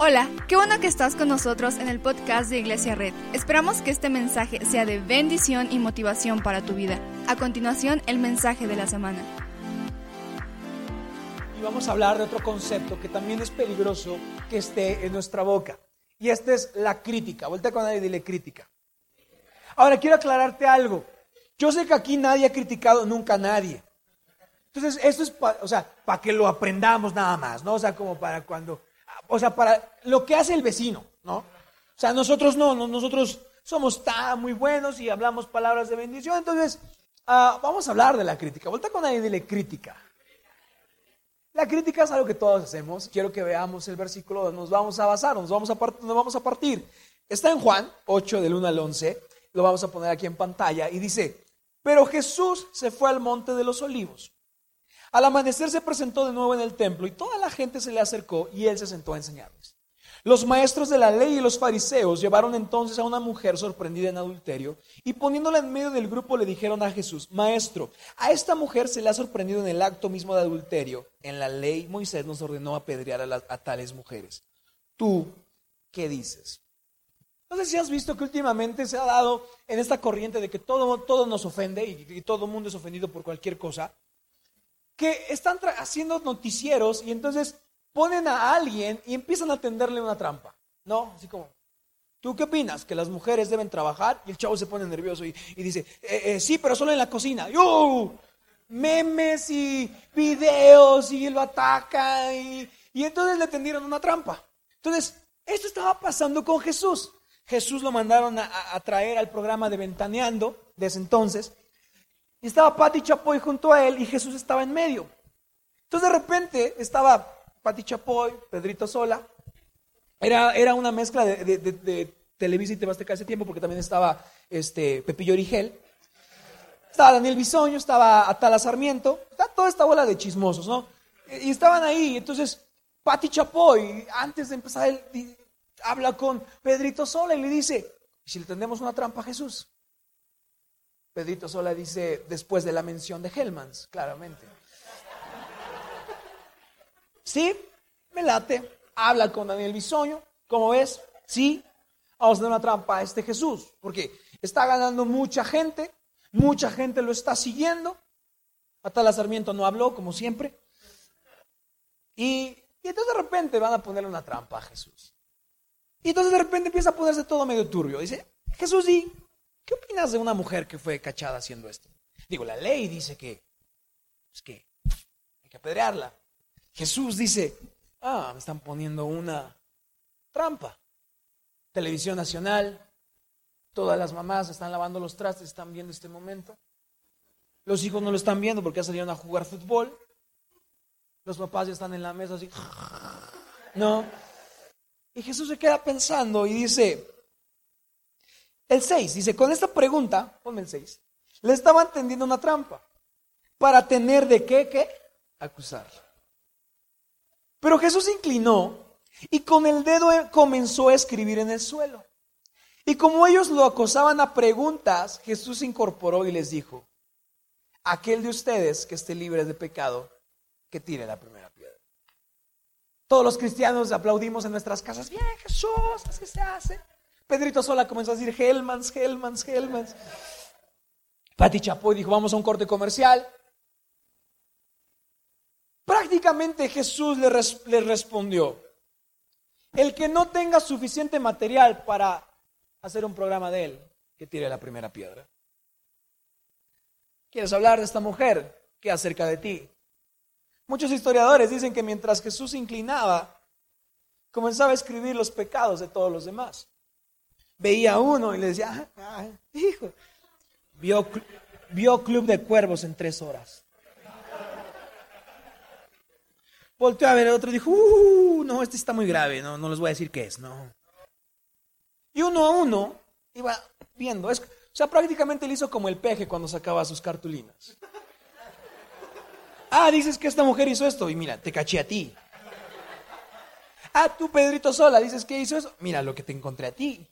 Hola, qué bueno que estás con nosotros en el podcast de Iglesia Red. Esperamos que este mensaje sea de bendición y motivación para tu vida. A continuación, el mensaje de la semana. Y vamos a hablar de otro concepto que también es peligroso que esté en nuestra boca. Y este es la crítica. Vuelta con nadie y dile crítica. Ahora quiero aclararte algo. Yo sé que aquí nadie ha criticado nunca a nadie. Entonces, esto es, para, o sea, para que lo aprendamos nada más, ¿no? O sea, como para cuando o sea, para lo que hace el vecino, ¿no? O sea, nosotros no, nosotros somos tan muy buenos y hablamos palabras de bendición, entonces uh, vamos a hablar de la crítica. Vuelta con alguien dile crítica. La crítica es algo que todos hacemos. Quiero que veamos el versículo nos vamos a basar, nos vamos a, nos vamos a partir. Está en Juan 8 del 1 al 11, lo vamos a poner aquí en pantalla y dice, pero Jesús se fue al monte de los olivos. Al amanecer se presentó de nuevo en el templo y toda la gente se le acercó y él se sentó a enseñarles. Los maestros de la ley y los fariseos llevaron entonces a una mujer sorprendida en adulterio y poniéndola en medio del grupo le dijeron a Jesús, Maestro, a esta mujer se le ha sorprendido en el acto mismo de adulterio. En la ley Moisés nos ordenó apedrear a, tales mujeres. ¿Tú qué dices? No sé si has visto que últimamente se ha dado en esta corriente de que todo, todo nos ofende y, todo mundo es ofendido por cualquier cosa que están haciendo noticieros y entonces ponen a alguien y empiezan a tenderle una trampa, ¿no? Así como, ¿tú qué opinas? Que las mujeres deben trabajar y el chavo se pone nervioso y, dice, eh, eh, sí, pero solo en la cocina. Y, ¡uh! memes y videos y lo ataca y, y entonces le tendieron una trampa. Entonces, esto estaba pasando con Jesús. Jesús lo mandaron a, a traer al programa de Ventaneando de ese entonces y estaba Pati Chapoy junto a él y Jesús estaba en medio. Entonces de repente estaba Pati Chapoy, Pedrito Sola. Era, era una mezcla de, de, Televisa y Tebasteca ese tiempo porque también estaba este, Pepillo Origel. Estaba Daniel Bisoño, estaba Atala Sarmiento, toda esta bola de chismosos, ¿no? Y estaban ahí, entonces Pati Chapoy, antes de empezar, él, habla con Pedrito Sola y le dice, ¿y si le tendemos una trampa a Jesús? Pedrito Sola dice después de la mención de Hellmans, claramente. Sí, me late. Habla con Daniel Bisoño. ¿Cómo ves? Sí. Vamos a dar una trampa a este Jesús. Porque está ganando mucha gente. Mucha gente lo está siguiendo. Atala Sarmiento no habló, como siempre. Y, y entonces de repente van a ponerle una trampa a Jesús. Y entonces de repente empieza a ponerse todo medio turbio. Dice, Jesús, di, ¿Qué opinas de una mujer que fue cachada haciendo esto? Digo, la ley dice que, es que hay que apedrearla. Jesús dice, ah, me están poniendo una trampa. Televisión Nacional, todas las mamás están lavando los trastes, están viendo este momento. Los hijos no lo están viendo porque ya salieron a jugar fútbol. Los papás ya están en la mesa así. No. Y Jesús se queda pensando y dice, el 6 dice, con esta pregunta, ponme el 6, le estaban tendiendo una trampa para tener de qué, qué, acusarlo. Pero Jesús se inclinó y con el dedo comenzó a escribir en el suelo. Y como ellos lo acosaban a preguntas, Jesús incorporó y les dijo, aquel de ustedes que esté libre de pecado, que tire la primera piedra. Todos los cristianos aplaudimos en nuestras casas, bien Jesús, así se hace. Pedrito Sola comenzó a decir Hellmans, Hellmans, Hellmans. Pati Chapoy dijo, vamos a un corte comercial. Prácticamente Jesús le, le respondió, el que no tenga suficiente material para hacer un programa de él, que tire la primera piedra. ¿Quieres hablar de esta mujer? ¿Qué acerca de ti? Muchos historiadores dicen que mientras Jesús se inclinaba, comenzaba a escribir los pecados de todos los demás veía a uno y le decía, ah, hijo, vio, vio Club de Cuervos en tres horas. Volteó a ver el otro y dijo, uh, no, este está muy grave, no, no les voy a decir qué es, no. Y uno a uno iba viendo, es, o sea, prácticamente le hizo como el peje cuando sacaba sus cartulinas. Ah, dices que esta mujer hizo esto y mira, te caché a ti. Ah, tú Pedrito Sola, dices que hizo eso, mira lo que te encontré a ti.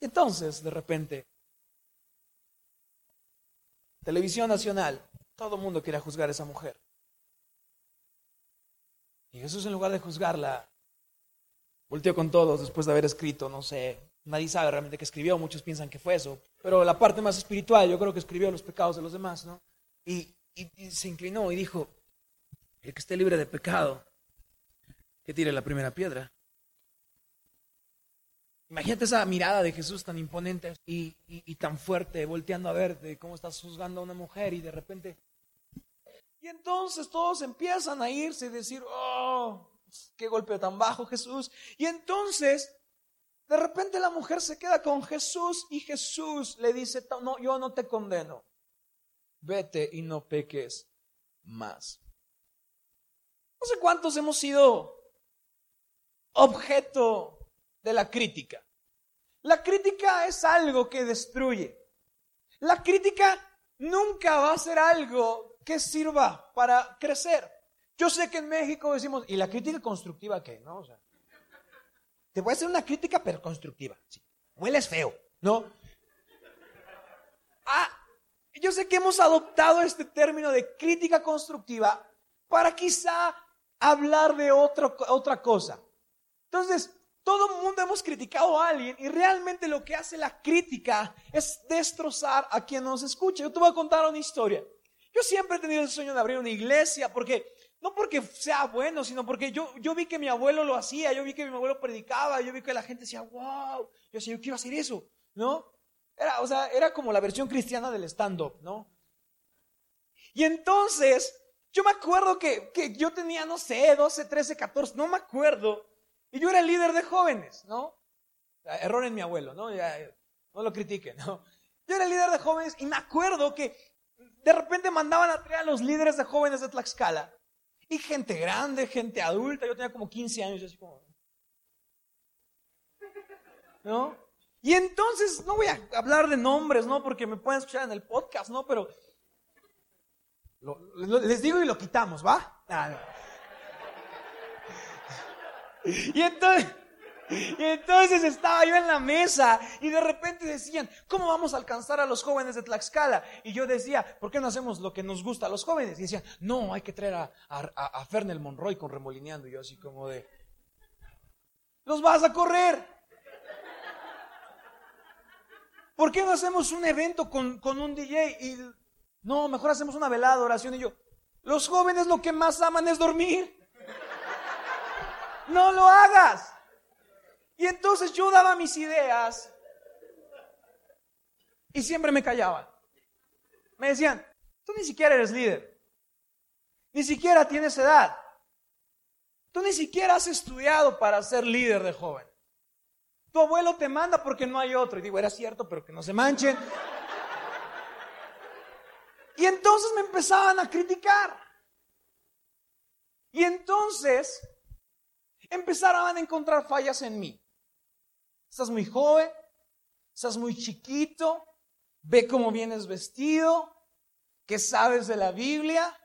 Entonces, de repente, televisión nacional, todo el mundo quiere juzgar a esa mujer. Y Jesús en lugar de juzgarla, volteó con todos después de haber escrito, no sé, nadie sabe realmente qué escribió, muchos piensan que fue eso, pero la parte más espiritual yo creo que escribió los pecados de los demás, ¿no? Y, y se inclinó y dijo, el que esté libre de pecado, que tire la primera piedra. Imagínate esa mirada de Jesús tan imponente y, tan fuerte, volteando a ver de cómo estás juzgando a una mujer y de repente... Y entonces todos empiezan a irse y decir, oh, qué golpe tan bajo Jesús. Y entonces, de repente la mujer se queda con Jesús y Jesús le dice, no, yo no te condeno, vete y no peques más. No sé cuántos hemos sido objeto de la crítica. La crítica es algo que destruye. La crítica nunca va a ser algo que sirva para crecer. Yo sé que en México decimos, ¿y la crítica constructiva qué? ¿No? Te voy a hacer una crítica, pero constructiva. Sí. Feo, ¿no? Ah, yo sé que hemos adoptado este término de crítica constructiva para quizá hablar de otra cosa. Entonces, todo el mundo hemos criticado a alguien y realmente lo que hace la crítica es destrozar a quien nos escucha. Yo te voy a contar una historia. Yo siempre he tenido el sueño de abrir una iglesia porque no porque sea bueno, sino porque yo, yo vi que mi abuelo lo hacía, yo vi que mi abuelo predicaba, yo vi que la gente decía, wow, yo decía, yo quiero hacer eso, ¿no? Era, o sea, era como la versión cristiana del stand-up, ¿no? Y entonces, yo me acuerdo que, que yo tenía, no sé, 12, 13, 14, no me acuerdo, y yo era el líder de jóvenes, ¿no? Error en mi abuelo, ¿no? no lo critiquen, ¿no? Yo era el líder de jóvenes y me acuerdo que de repente mandaban a traer a los líderes de jóvenes de Tlaxcala. Y gente grande, gente adulta, yo tenía como 15 años, así como... ¿No? Y entonces, no voy a hablar de nombres, ¿no? Porque me pueden escuchar en el podcast, ¿no? Pero les digo y lo quitamos, ¿va? Y entonces, y entonces estaba yo en la mesa y de repente decían, ¿cómo vamos a alcanzar a los jóvenes de Tlaxcala? Y yo decía, ¿por qué no hacemos lo que nos gusta a los jóvenes? Y decían, no, hay que traer a, a, Fernel Monroy con remolineando. Y yo así como de, los vas a correr. ¿Por qué no hacemos un evento con, con un DJ? Y no, mejor hacemos una velada, oración. Y yo, los jóvenes lo que más aman es dormir no lo hagas. Y entonces yo daba mis ideas y siempre me callaban. Me decían, tú ni siquiera eres líder, ni siquiera tienes edad, tú ni siquiera has estudiado para ser líder de joven. Tu abuelo te manda porque no hay otro. Y digo, era cierto, pero que no se manchen. Y entonces me empezaban a criticar. Y entonces empezaron a encontrar fallas en mí. Estás muy joven, estás muy chiquito, ve cómo vienes vestido, qué sabes de la Biblia,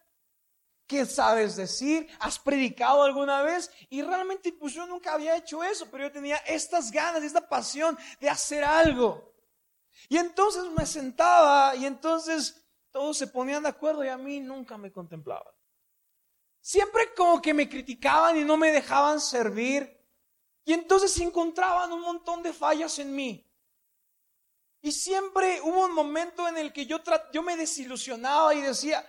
qué sabes decir, has predicado alguna vez y realmente pues yo nunca había hecho eso, pero yo tenía estas ganas, esta pasión de hacer algo. Y entonces me sentaba y entonces todos se ponían de acuerdo y a mí nunca me contemplaban. Siempre como que me criticaban y no me dejaban servir. Y entonces encontraban un montón de fallas en mí. Y siempre hubo un momento en el que yo, yo me desilusionaba y decía,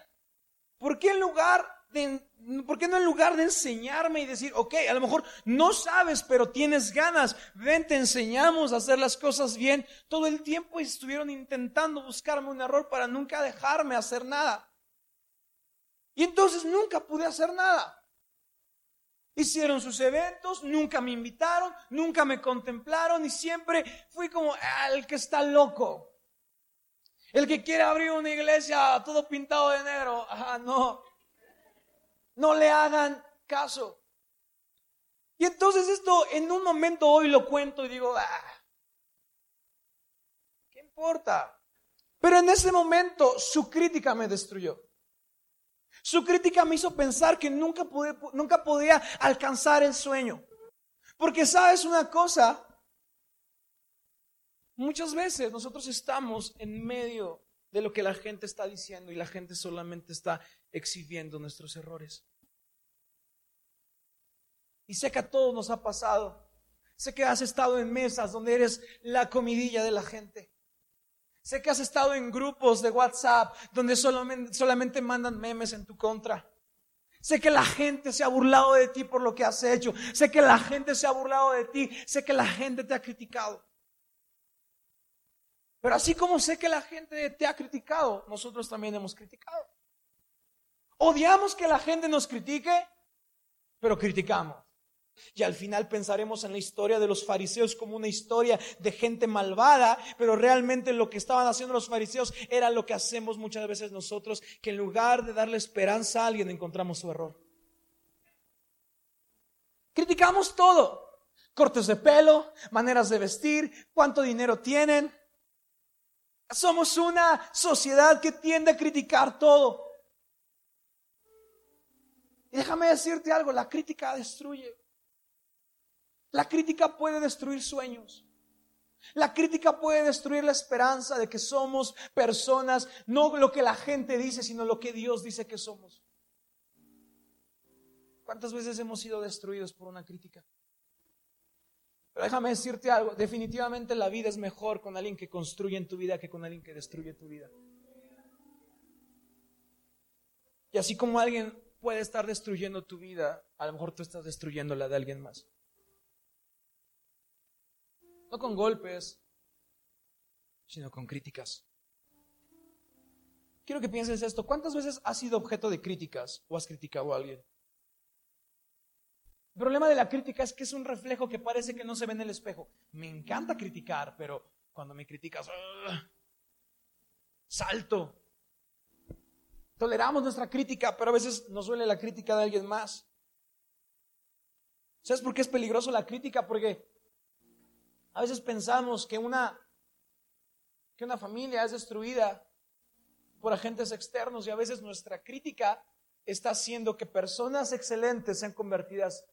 ¿por qué en lugar de, ¿por qué no en lugar de enseñarme y decir, ok, a lo mejor no sabes, pero tienes ganas, ven, te enseñamos a hacer las cosas bien? Todo el tiempo estuvieron intentando buscarme un error para nunca dejarme hacer nada. Y entonces nunca pude hacer nada. Hicieron sus eventos, nunca me invitaron, nunca me contemplaron y siempre fui como el que está loco. El que quiere abrir una iglesia todo pintado de negro. Ah, no. No le hagan caso. Y entonces esto en un momento hoy lo cuento y digo, ah, ¿qué importa? Pero en ese momento su crítica me destruyó. Su crítica me hizo pensar que nunca, nunca podía alcanzar el sueño. Porque sabes una cosa, muchas veces nosotros estamos en medio de lo que la gente está diciendo y la gente solamente está exhibiendo nuestros errores. Y sé que a todos nos ha pasado Sé que has estado en mesas donde eres la comidilla de la gente. Sé que has estado en grupos de WhatsApp donde solamente, mandan memes en tu contra. Sé que la gente se ha burlado de ti por lo que has hecho. Sé que la gente se ha burlado de ti. Sé que la gente te ha criticado. Pero así como sé que la gente te ha criticado, nosotros también hemos criticado. Odiamos que la gente nos critique, pero criticamos. Y al final pensaremos en la historia de los fariseos como una historia de gente malvada, pero realmente lo que estaban haciendo los fariseos era lo que hacemos muchas veces nosotros, que en lugar de darle esperanza a alguien encontramos su error. Criticamos todo. Cortes de pelo, maneras de vestir, cuánto dinero tienen. Somos una sociedad que tiende a criticar todo. Y déjame decirte algo, la crítica destruye. La crítica puede destruir sueños. La crítica puede destruir la esperanza de que somos personas, no lo que la gente dice, sino lo que Dios dice que somos. ¿Cuántas veces hemos sido destruidos por una crítica? Pero déjame decirte algo, definitivamente la vida es mejor con alguien que construye en tu vida que con alguien que destruye tu vida. Y así como alguien puede estar destruyendo tu vida, a lo mejor tú estás destruyendo la de alguien más. No con golpes, sino con críticas. Quiero que pienses esto. ¿Cuántas veces has sido objeto de críticas o has criticado a alguien? El problema de la crítica es que es un reflejo que parece que no se ve en el espejo. Me encanta criticar, pero cuando me criticas, salto. Toleramos nuestra crítica, pero a veces nos duele la crítica de alguien más. ¿Sabes por qué es peligroso la crítica? Porque a veces pensamos que una, que una familia es destruida por agentes externos y a veces nuestra crítica está haciendo que personas excelentes sean convertidas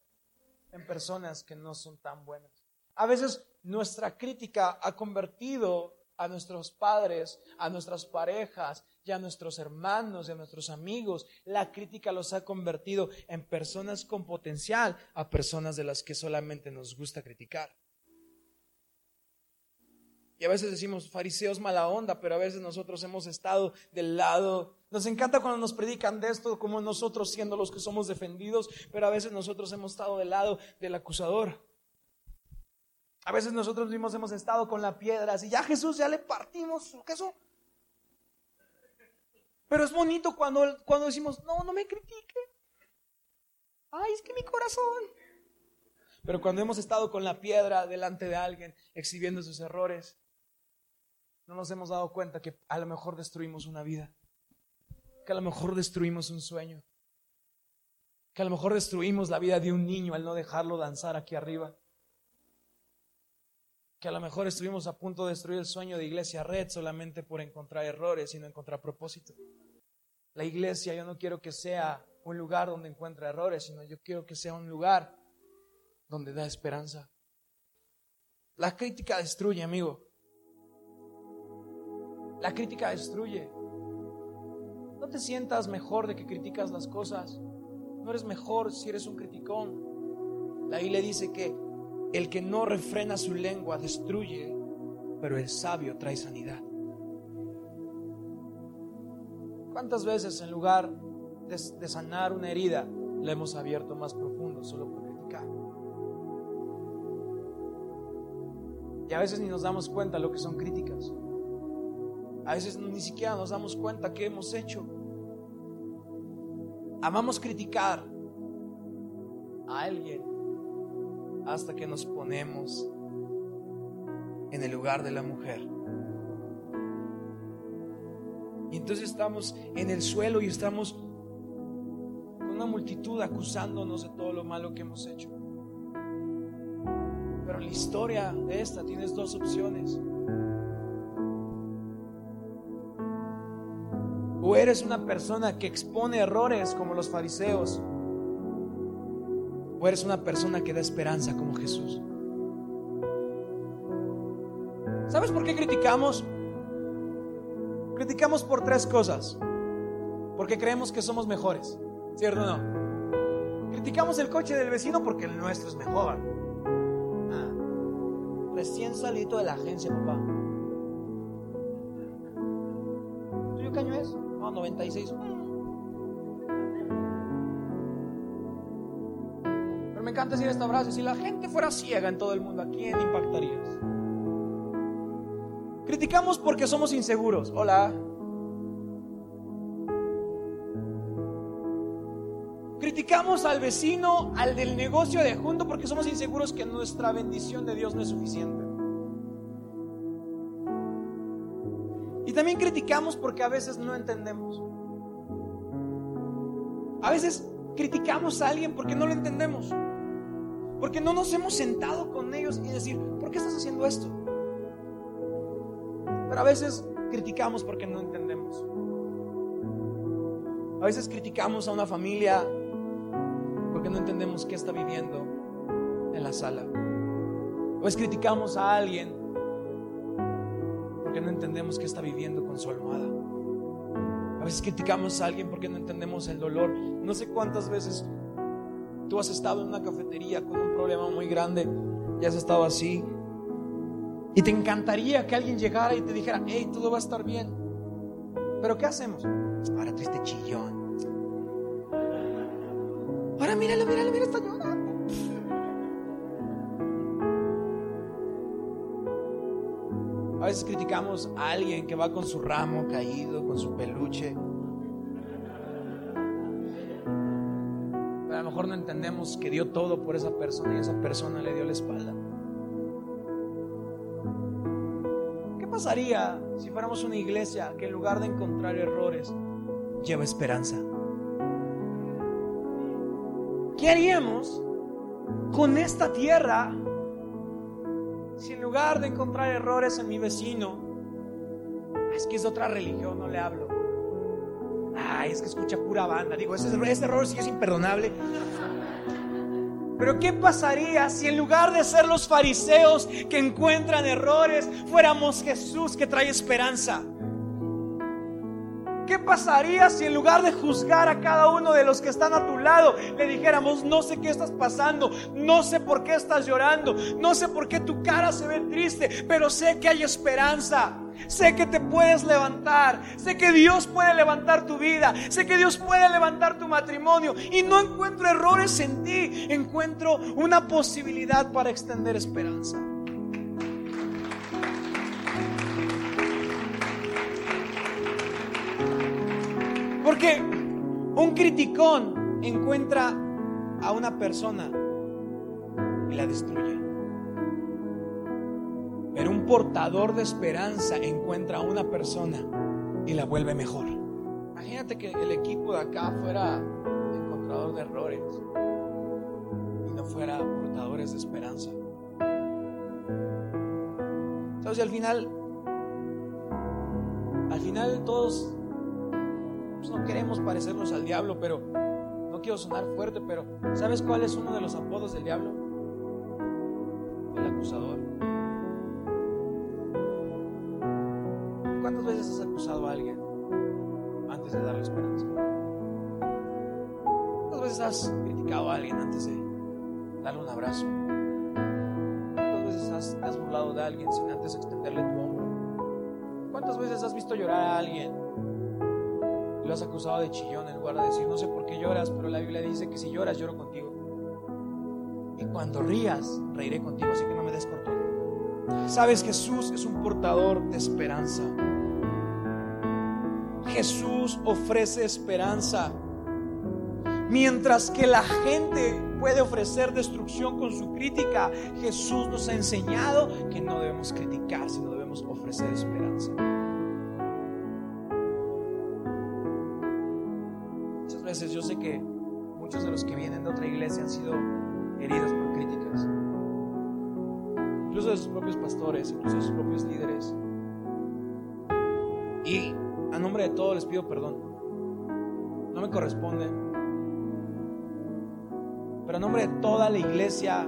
en personas que no son tan buenas. A veces nuestra crítica ha convertido a nuestros padres, a nuestras parejas y a nuestros hermanos y a nuestros amigos. La crítica los ha convertido en personas con potencial a personas de las que solamente nos gusta criticar. Y a veces decimos fariseos mala onda, pero a veces nosotros hemos estado del lado. Nos encanta cuando nos predican de esto, como nosotros siendo los que somos defendidos, pero a veces nosotros hemos estado del lado del acusador. A veces nosotros mismos hemos estado con la piedra, así ya Jesús ya le partimos su. Pero es bonito cuando, cuando decimos, no, no me critique. Ay, es que mi corazón. Pero cuando hemos estado con la piedra delante de alguien, exhibiendo sus errores, no nos hemos dado cuenta que a lo mejor destruimos una vida, que a lo mejor destruimos un sueño, que a lo mejor destruimos la vida de un niño al no dejarlo danzar aquí arriba, que a lo mejor estuvimos a punto de destruir el sueño de Iglesia Red solamente por encontrar errores y no encontrar propósito. La iglesia yo no quiero que sea un lugar donde encuentre errores, sino yo quiero que sea un lugar donde da esperanza. La crítica destruye, amigo. La crítica destruye. No te sientas mejor de que criticas las cosas. No eres mejor si eres un criticón. La Biblia dice que el que no refrena su lengua destruye, pero el sabio trae sanidad. ¿Cuántas veces en lugar de, sanar una herida, la hemos abierto más profundo solo por criticar? Y a veces ni nos damos cuenta lo que son críticas. A veces ni siquiera nos damos cuenta qué hemos hecho. Amamos criticar a alguien hasta que nos ponemos en el lugar de la mujer. Y entonces estamos en el suelo y estamos con una multitud acusándonos de todo lo malo que hemos hecho. Pero en la historia de esta tienes dos opciones. O eres una persona que expone errores como los fariseos. O eres una persona que da esperanza como Jesús. ¿Sabes por qué criticamos? Criticamos por tres cosas. Porque creemos que somos mejores. ¿Cierto o no? Criticamos el coche del vecino porque el nuestro es mejor. Ah. recién salido de la agencia, papá. 96. Pero me encanta decir esta frase, si la gente fuera ciega en todo el mundo, ¿a quién impactarías? Criticamos porque somos inseguros. Hola. Criticamos al vecino, al del negocio de junto, porque somos inseguros que nuestra bendición de Dios no es suficiente. También criticamos porque a veces no entendemos. A veces criticamos a alguien porque no lo entendemos. Porque no nos hemos sentado con ellos y decir, ¿por qué estás haciendo esto? Pero a veces criticamos porque no entendemos. A veces criticamos a una familia porque no entendemos qué está viviendo en la sala. A veces criticamos a alguien no entendemos qué está viviendo con su almohada. A veces criticamos a alguien porque no entendemos el dolor. No sé cuántas veces tú has estado en una cafetería con un problema muy grande y has estado así y te encantaría que alguien llegara y te dijera, hey, todo va a estar bien. Pero ¿qué hacemos? Ahora triste chillón. Ahora míralo, míralo, mira, está llorando. Veces criticamos a alguien que va con su ramo caído, con su peluche. Pero a lo mejor no entendemos que dio todo por esa persona y esa persona le dio la espalda. pasaría si fuéramos una iglesia que en lugar de encontrar errores, lleva esperanza? ¿Qué haríamos con esta tierra si en lugar de encontrar errores en mi vecino, es que es otra religión, no le hablo? Ay, es que escucha pura banda. Digo, ese, ese error sí es imperdonable. Pero ¿qué pasaría si en lugar de ser los fariseos que encuentran errores, fuéramos Jesús que trae esperanza? ¿Qué pasaría si en lugar de juzgar a cada uno de los que están a tu lado, le dijéramos, no sé qué estás pasando, no sé por qué estás llorando, no sé por qué tu cara se ve triste, pero sé que hay esperanza? Sé que te puedes levantar. Sé que Dios puede levantar tu vida. Sé que Dios puede levantar tu matrimonio. Y no encuentro errores en ti. Encuentro una posibilidad para extender esperanza. Porque un criticón encuentra a una persona y la destruye. Pero un portador de esperanza encuentra a una persona y la vuelve mejor. Imagínate que el equipo de acá fuera encontrador de errores y no fuera portadores de esperanza. Sabes, al final, al final todos no queremos parecernos al diablo, pero no quiero sonar fuerte, pero ¿sabes cuál es uno de los apodos del diablo? El acusador. ¿Cuántas veces has acusado a alguien antes de darle esperanza? ¿Cuántas veces has criticado a alguien antes de darle un abrazo? ¿Cuántas veces has, has burlado de alguien sin antes extenderle tu hombro? ¿Cuántas veces has visto llorar a alguien lo has acusado de chillón en lugar de decir, no sé por qué lloras, pero la Biblia dice que si lloras, lloro contigo? Y cuando rías, reiré contigo, así que no me des control. Sabes, Jesús es un portador de esperanza. Jesús ofrece esperanza. Mientras que la gente puede ofrecer destrucción con su crítica, Jesús nos ha enseñado que no debemos criticar, sino debemos ofrecer esperanza. Iglesia han sido heridos por críticas, incluso de sus propios pastores, incluso de sus propios líderes. Y a nombre de todos les pido perdón. No me corresponde. Pero a nombre de toda la iglesia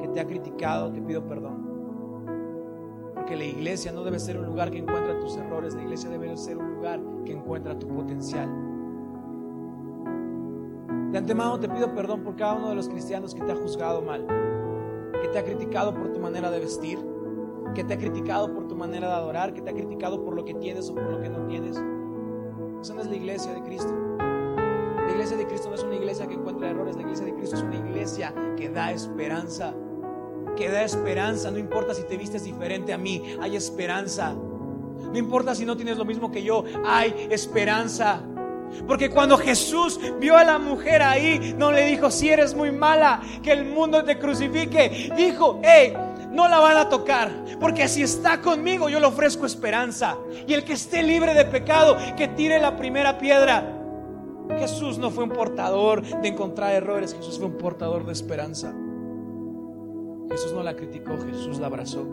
que te ha criticado, te pido perdón. Porque la iglesia no debe ser un lugar que encuentra tus errores, la iglesia debe ser un lugar que encuentra tu potencial. De antemano te pido perdón por cada uno de los cristianos que te ha juzgado mal. que te ha criticado por tu manera de vestir, que te ha criticado por tu manera de adorar, que te ha criticado por lo que tienes o por lo que no tienes. Esa no es la iglesia de Cristo. La iglesia de Cristo no es una iglesia que encuentra errores, la iglesia de Cristo es una iglesia que da esperanza, que da esperanza, no importa si te vistes diferente a mí, hay esperanza. No importa si no tienes lo mismo que yo, hay esperanza. Porque cuando Jesús vio a la mujer ahí, no le dijo, si eres muy mala, que el mundo te crucifique. Dijo, hey, no la van a tocar, porque si está conmigo yo le ofrezco esperanza. Y el que esté libre de pecado, que tire la primera piedra. Jesús no fue un portador de encontrar errores, Jesús fue un portador de esperanza. Jesús no la criticó, Jesús la abrazó.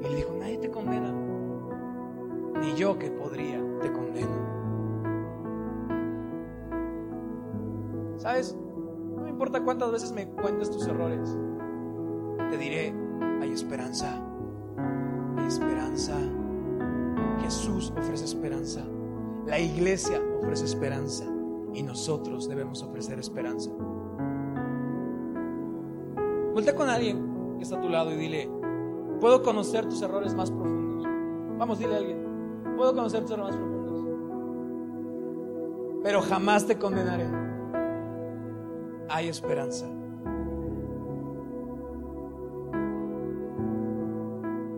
Y le dijo, nadie te condena. Ni yo que podría te condeno. ¿Sabes? No me importa cuántas veces me cuentes tus errores. Te diré, hay esperanza. Hay esperanza. Jesús ofrece esperanza. La iglesia ofrece esperanza. Y nosotros debemos ofrecer esperanza. Vuelta con alguien que está a tu lado y dile, puedo conocer tus errores más profundos. Vamos, dile a alguien, puedo conocer tus errores más profundos. Pero jamás te condenaré. Hay esperanza.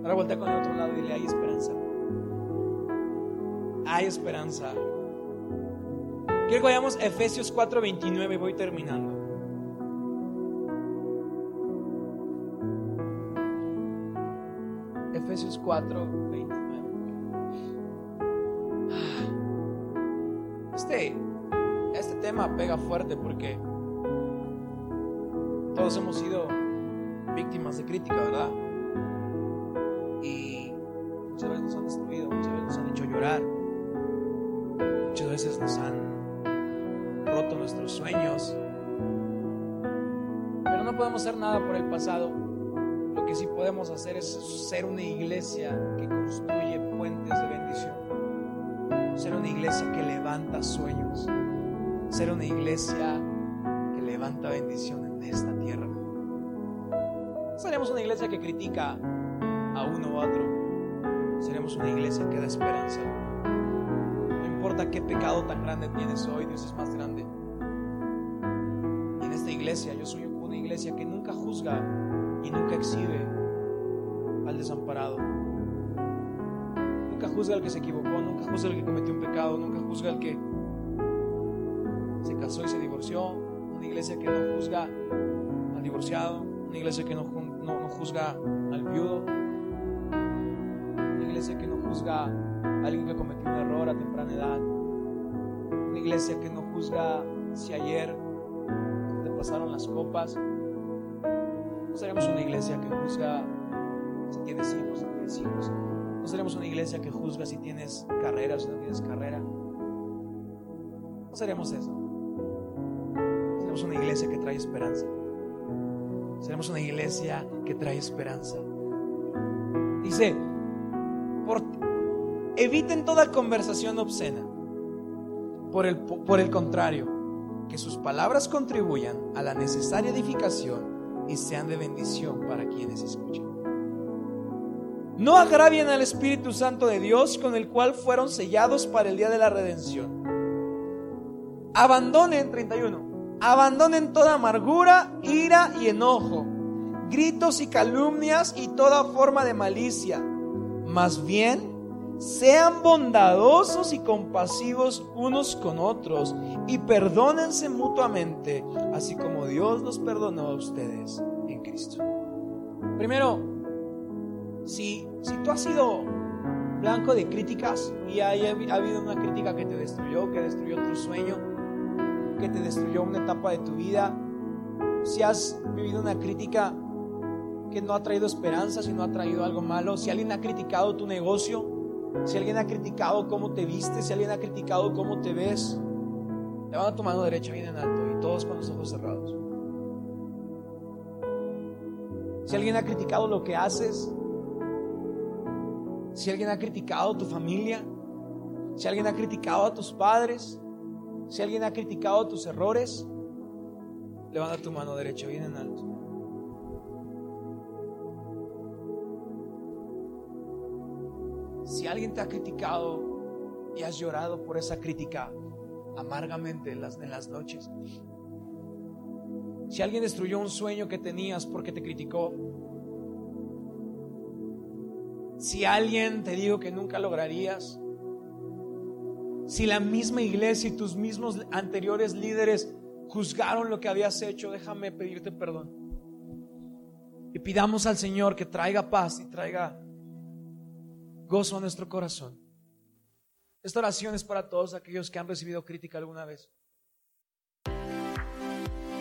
Ahora voltea con el otro lado y dile, hay esperanza. Hay esperanza. Quiero que vayamos a Efesios 4:29 y voy terminando. Efesios 4:29. Este, este tema pega fuerte porque todos hemos sido víctimas de crítica, ¿verdad? Y muchas veces nos han destruido, muchas veces nos han hecho llorar, muchas veces nos han roto nuestros sueños. Pero no podemos hacer nada por el pasado. Lo que sí podemos hacer es ser una iglesia que construye puentes de bendición. Ser una iglesia que levanta sueños. Ser una iglesia que levanta bendición en esta tierra. Seremos una iglesia que critica a uno u otro. Seremos una iglesia que da esperanza. No importa qué pecado tan grande tienes hoy, Dios es más grande. Y en esta iglesia yo soy una iglesia que nunca juzga y nunca exhibe al desamparado. Nunca juzga al que se equivocó, nunca juzga al que cometió un pecado, nunca juzga al que se casó y se divorció. Una iglesia que no juzga al divorciado, una iglesia que no, no, no juzga al viudo, una iglesia que no juzga a alguien que cometió un error a temprana edad, una iglesia que no juzga si ayer te pasaron las copas. No seremos una iglesia que juzga si tienes hijos, si tienes hijos. No seremos una iglesia que juzga si tienes carrera si no tienes carrera. No seremos eso. Una iglesia que trae esperanza. Seremos una iglesia que trae esperanza. Dice, por, eviten toda conversación obscena. Por el, por el contrario, que sus palabras contribuyan a la necesaria edificación y sean de bendición para quienes escuchan. No agravien al Espíritu Santo de Dios con el cual fueron sellados para el día de la redención. Abandonen, 31, abandonen toda amargura, ira y enojo, gritos y calumnias y toda forma de malicia. Más bien, sean bondadosos y compasivos unos con otros y perdónense mutuamente, así como Dios los perdonó a ustedes en Cristo. Primero, si, si tú has sido blanco de críticas y ha, ha habido una crítica que te destruyó, que destruyó tu sueño, que te destruyó una etapa de tu vida, si has vivido una crítica que no ha traído esperanza, si no ha traído algo malo, si alguien ha criticado tu negocio, si alguien ha criticado cómo te vistes, si alguien ha criticado cómo te ves, levanta tu mano derecha bien en alto y todos con los ojos cerrados. Si alguien ha criticado lo que haces, si alguien ha criticado tu familia, si alguien ha criticado a tus padres, si alguien ha criticado tus errores, levanta tu mano derecha bien en alto. Si alguien te ha criticado y has llorado por esa crítica amargamente en las, en las noches, si alguien destruyó un sueño que tenías porque te criticó, si alguien te dijo que nunca lograrías, si la misma iglesia y tus mismos anteriores líderes juzgaron lo que habías hecho, déjame pedirte perdón. Y pidamos al Señor que traiga paz y traiga gozo a nuestro corazón. Esta oración es para todos aquellos que han recibido crítica alguna vez.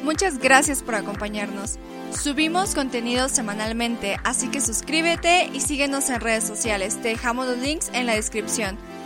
Muchas gracias por acompañarnos. Subimos contenido semanalmente, así que suscríbete y síguenos en redes sociales. Te dejamos los links en la descripción.